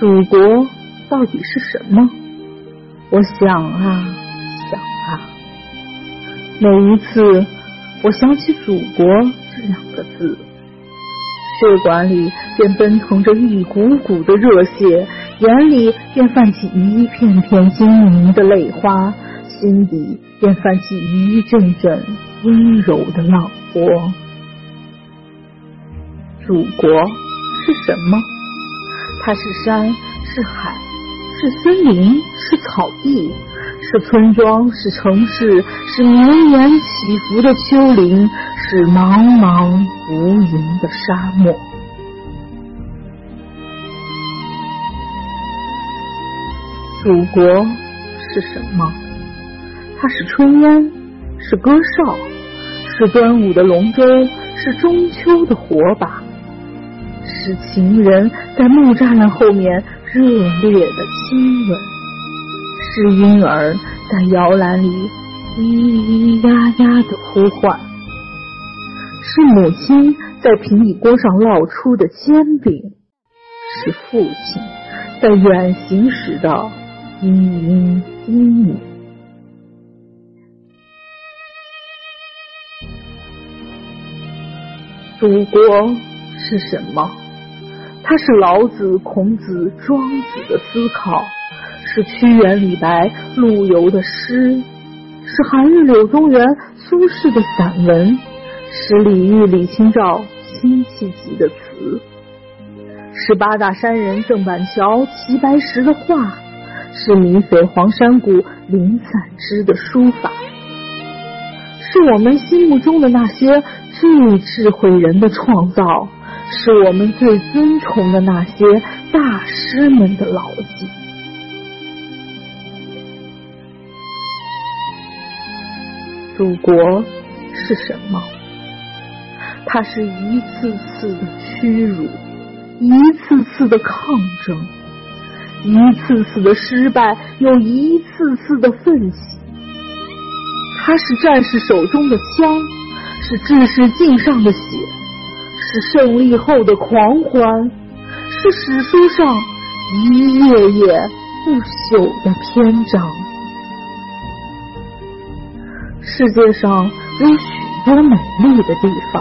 祖国到底是什么？我想啊想啊，每一次我想起“祖国”这两个字，血管里便奔腾着一股股的热血，眼里便泛起一片片晶莹的泪花，心底便泛起一阵阵温柔的浪波。祖国是什么？它是山，是海。是森林，是草地，是村庄，是城市，是绵延起伏的丘陵，是茫茫无垠的沙漠。祖国是什么？它是炊烟，是歌哨，是端午的龙舟，是中秋的火把，是情人在木栅栏后面。热烈的亲吻，是婴儿在摇篮里咿咿呀呀的呼唤，是母亲在平底锅上烙出的煎饼，是父亲在远行时的嘤嘤叮咛。祖国是什么？它是老子、孔子、庄子的思考，是屈原、李白、陆游的诗，是韩愈、柳宗元、苏轼的散文，是李煜、李清照辛弃疾的词，是八大山人郑板桥、齐白石的画，是米匪黄山谷林散之的书法，是我们心目中的那些最智慧人的创造。是我们最尊崇的那些大师们的牢记。祖国是什么？它是一次次的屈辱，一次次的抗争，一次次的失败，又一次次的奋起。它是战士手中的枪，是志士颈上的血。是胜利后的狂欢，是史书上一页页不朽的篇章。世界上有许多美丽的地方，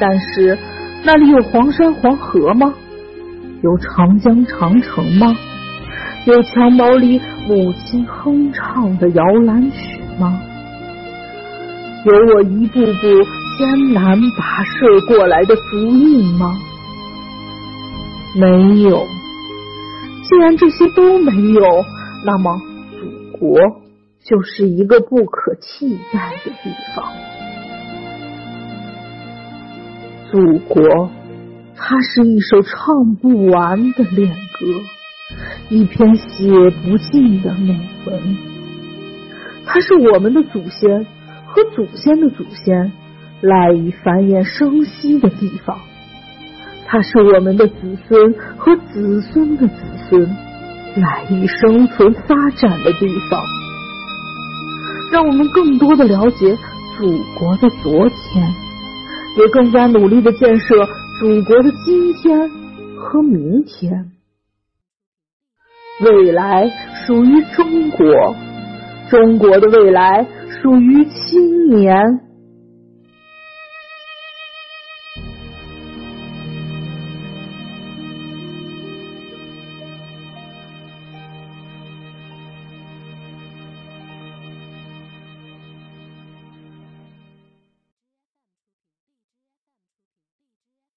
但是那里有黄山黄河吗？有长江长城吗？有襁褓里母亲哼唱的摇篮曲吗？有我一步步。艰难跋涉过来的足印吗？没有。既然这些都没有，那么祖国就是一个不可替代的地方。祖国，它是一首唱不完的恋歌，一篇写不尽的美文。它是我们的祖先和祖先的祖先。赖以繁衍生息的地方，它是我们的子孙和子孙的子孙赖以生存发展的地方。让我们更多的了解祖国的昨天，也更加努力的建设祖国的今天和明天。未来属于中国，中国的未来属于青年。